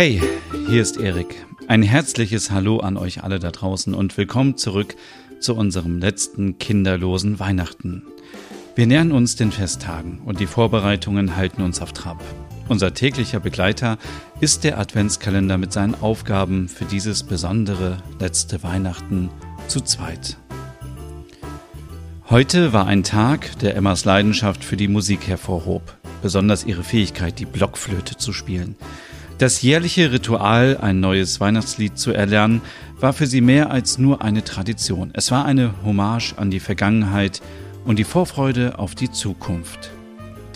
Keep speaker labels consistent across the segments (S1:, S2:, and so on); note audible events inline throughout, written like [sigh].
S1: Hey, hier ist Erik. Ein herzliches Hallo an euch alle da draußen und willkommen zurück zu unserem letzten kinderlosen Weihnachten. Wir nähern uns den Festtagen und die Vorbereitungen halten uns auf Trab. Unser täglicher Begleiter ist der Adventskalender mit seinen Aufgaben für dieses besondere letzte Weihnachten zu zweit. Heute war ein Tag, der Emmas Leidenschaft für die Musik hervorhob, besonders ihre Fähigkeit, die Blockflöte zu spielen. Das jährliche Ritual, ein neues Weihnachtslied zu erlernen, war für sie mehr als nur eine Tradition. Es war eine Hommage an die Vergangenheit und die Vorfreude auf die Zukunft.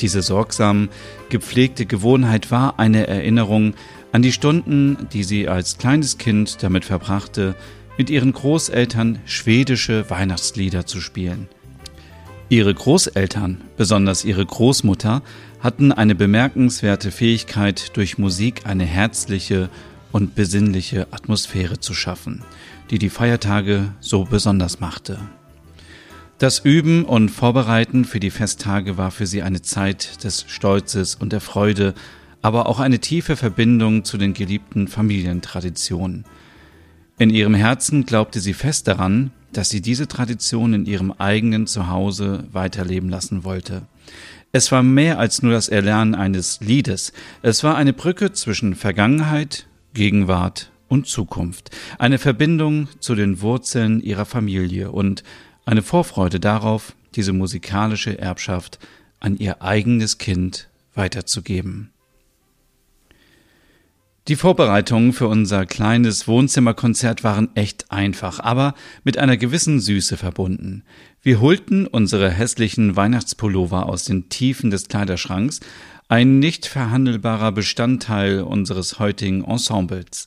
S1: Diese sorgsam gepflegte Gewohnheit war eine Erinnerung an die Stunden, die sie als kleines Kind damit verbrachte, mit ihren Großeltern schwedische Weihnachtslieder zu spielen. Ihre Großeltern, besonders ihre Großmutter, hatten eine bemerkenswerte Fähigkeit, durch Musik eine herzliche und besinnliche Atmosphäre zu schaffen, die die Feiertage so besonders machte. Das Üben und Vorbereiten für die Festtage war für sie eine Zeit des Stolzes und der Freude, aber auch eine tiefe Verbindung zu den geliebten Familientraditionen. In ihrem Herzen glaubte sie fest daran, dass sie diese Tradition in ihrem eigenen Zuhause weiterleben lassen wollte. Es war mehr als nur das Erlernen eines Liedes. Es war eine Brücke zwischen Vergangenheit, Gegenwart und Zukunft, eine Verbindung zu den Wurzeln ihrer Familie und eine Vorfreude darauf, diese musikalische Erbschaft an ihr eigenes Kind weiterzugeben. Die Vorbereitungen für unser kleines Wohnzimmerkonzert waren echt einfach, aber mit einer gewissen Süße verbunden. Wir holten unsere hässlichen Weihnachtspullover aus den Tiefen des Kleiderschranks, ein nicht verhandelbarer Bestandteil unseres heutigen Ensembles.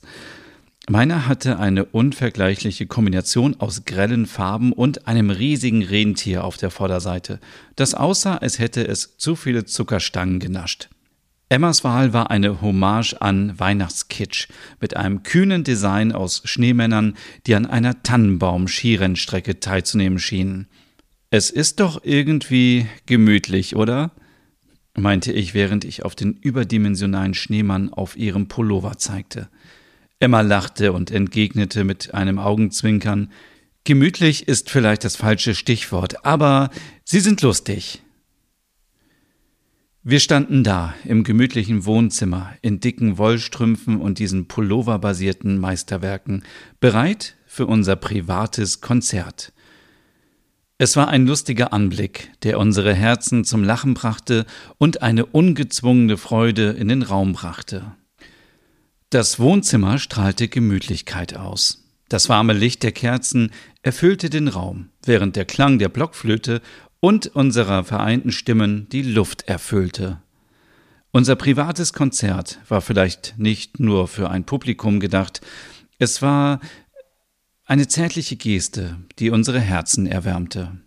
S1: Meiner hatte eine unvergleichliche Kombination aus grellen Farben und einem riesigen Rentier auf der Vorderseite, das aussah, als hätte es zu viele Zuckerstangen genascht. Emmas Wahl war eine Hommage an Weihnachtskitsch mit einem kühnen Design aus Schneemännern, die an einer Tannenbaum-Skirennstrecke teilzunehmen schienen. Es ist doch irgendwie gemütlich, oder? meinte ich, während ich auf den überdimensionalen Schneemann auf ihrem Pullover zeigte. Emma lachte und entgegnete mit einem Augenzwinkern Gemütlich ist vielleicht das falsche Stichwort, aber Sie sind lustig. Wir standen da im gemütlichen Wohnzimmer in dicken Wollstrümpfen und diesen pulloverbasierten Meisterwerken, bereit für unser privates Konzert. Es war ein lustiger Anblick, der unsere Herzen zum Lachen brachte und eine ungezwungene Freude in den Raum brachte. Das Wohnzimmer strahlte Gemütlichkeit aus. Das warme Licht der Kerzen erfüllte den Raum, während der Klang der Blockflöte und unserer vereinten Stimmen die Luft erfüllte. Unser privates Konzert war vielleicht nicht nur für ein Publikum gedacht, es war eine zärtliche Geste, die unsere Herzen erwärmte.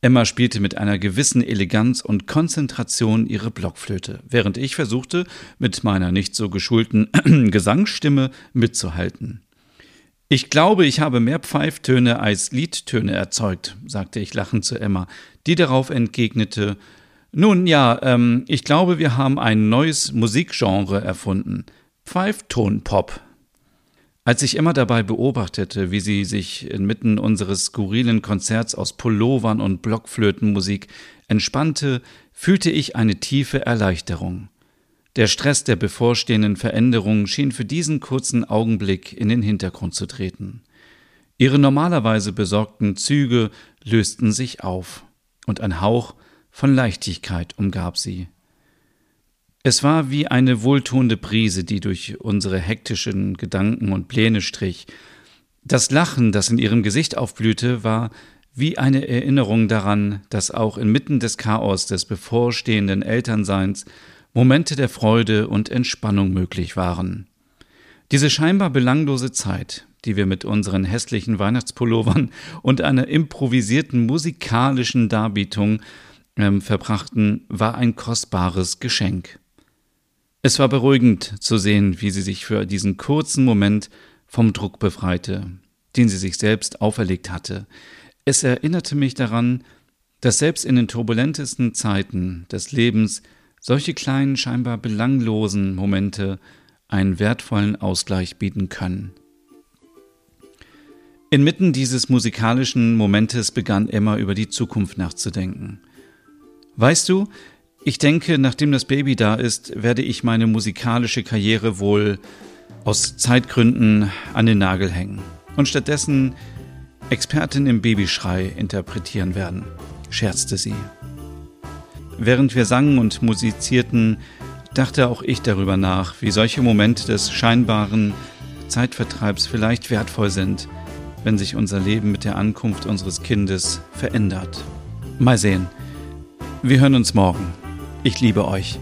S1: Emma spielte mit einer gewissen Eleganz und Konzentration ihre Blockflöte, während ich versuchte, mit meiner nicht so geschulten [clears throat] Gesangsstimme mitzuhalten. Ich glaube, ich habe mehr Pfeiftöne als Liedtöne erzeugt, sagte ich lachend zu Emma, die darauf entgegnete Nun ja, ähm, ich glaube, wir haben ein neues Musikgenre erfunden. Pfeiftonpop. Als ich Emma dabei beobachtete, wie sie sich inmitten unseres skurrilen Konzerts aus Pullovern und Blockflötenmusik entspannte, fühlte ich eine tiefe Erleichterung. Der Stress der bevorstehenden Veränderung schien für diesen kurzen Augenblick in den Hintergrund zu treten. Ihre normalerweise besorgten Züge lösten sich auf, und ein Hauch von Leichtigkeit umgab sie. Es war wie eine wohltuende Brise, die durch unsere hektischen Gedanken und Pläne strich. Das Lachen, das in ihrem Gesicht aufblühte, war wie eine Erinnerung daran, dass auch inmitten des Chaos des bevorstehenden Elternseins Momente der Freude und Entspannung möglich waren. Diese scheinbar belanglose Zeit, die wir mit unseren hässlichen Weihnachtspullovern [laughs] und einer improvisierten musikalischen Darbietung äh, verbrachten, war ein kostbares Geschenk. Es war beruhigend zu sehen, wie sie sich für diesen kurzen Moment vom Druck befreite, den sie sich selbst auferlegt hatte. Es erinnerte mich daran, dass selbst in den turbulentesten Zeiten des Lebens solche kleinen, scheinbar belanglosen Momente einen wertvollen Ausgleich bieten können. Inmitten dieses musikalischen Momentes begann Emma über die Zukunft nachzudenken. Weißt du, ich denke, nachdem das Baby da ist, werde ich meine musikalische Karriere wohl aus Zeitgründen an den Nagel hängen und stattdessen Expertin im Babyschrei interpretieren werden, scherzte sie. Während wir sangen und musizierten, dachte auch ich darüber nach, wie solche Momente des scheinbaren Zeitvertreibs vielleicht wertvoll sind, wenn sich unser Leben mit der Ankunft unseres Kindes verändert. Mal sehen. Wir hören uns morgen. Ich liebe euch.